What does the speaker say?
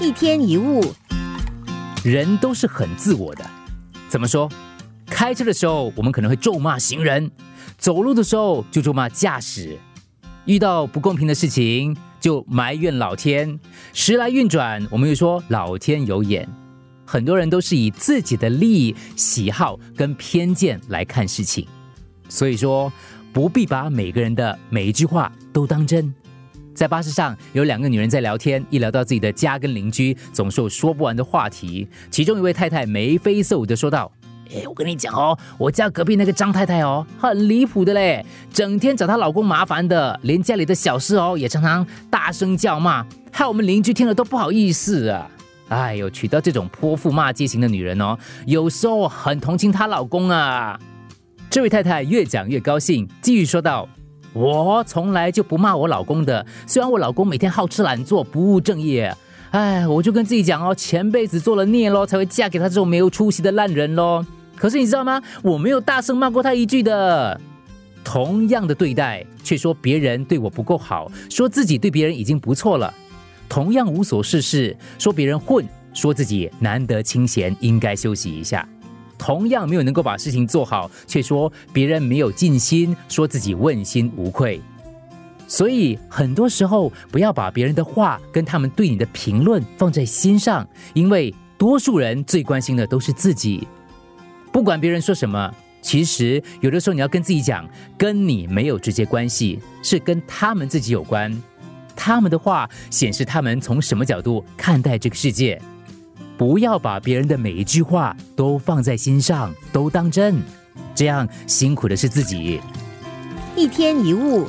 一天一物，人都是很自我的。怎么说？开车的时候，我们可能会咒骂行人；走路的时候就咒骂驾驶；遇到不公平的事情就埋怨老天。时来运转，我们又说老天有眼。很多人都是以自己的利益、喜好跟偏见来看事情，所以说不必把每个人的每一句话都当真。在巴士上有两个女人在聊天，一聊到自己的家跟邻居，总是有说不完的话题。其中一位太太眉飞色舞的说道：“哎，我跟你讲哦，我家隔壁那个张太太哦，很离谱的嘞，整天找她老公麻烦的，连家里的小事哦也常常大声叫骂，害我们邻居听了都不好意思啊。哎呦，娶到这种泼妇骂街型的女人哦，有时候很同情她老公啊。”这位太太越讲越高兴，继续说道。我从来就不骂我老公的，虽然我老公每天好吃懒做、不务正业，哎，我就跟自己讲哦，前辈子做了孽咯，才会嫁给他这种没有出息的烂人咯。可是你知道吗？我没有大声骂过他一句的。同样的对待，却说别人对我不够好，说自己对别人已经不错了。同样无所事事，说别人混，说自己难得清闲，应该休息一下。同样没有能够把事情做好，却说别人没有尽心，说自己问心无愧。所以很多时候不要把别人的话跟他们对你的评论放在心上，因为多数人最关心的都是自己。不管别人说什么，其实有的时候你要跟自己讲，跟你没有直接关系，是跟他们自己有关。他们的话显示他们从什么角度看待这个世界。不要把别人的每一句话都放在心上，都当真，这样辛苦的是自己。一天一物。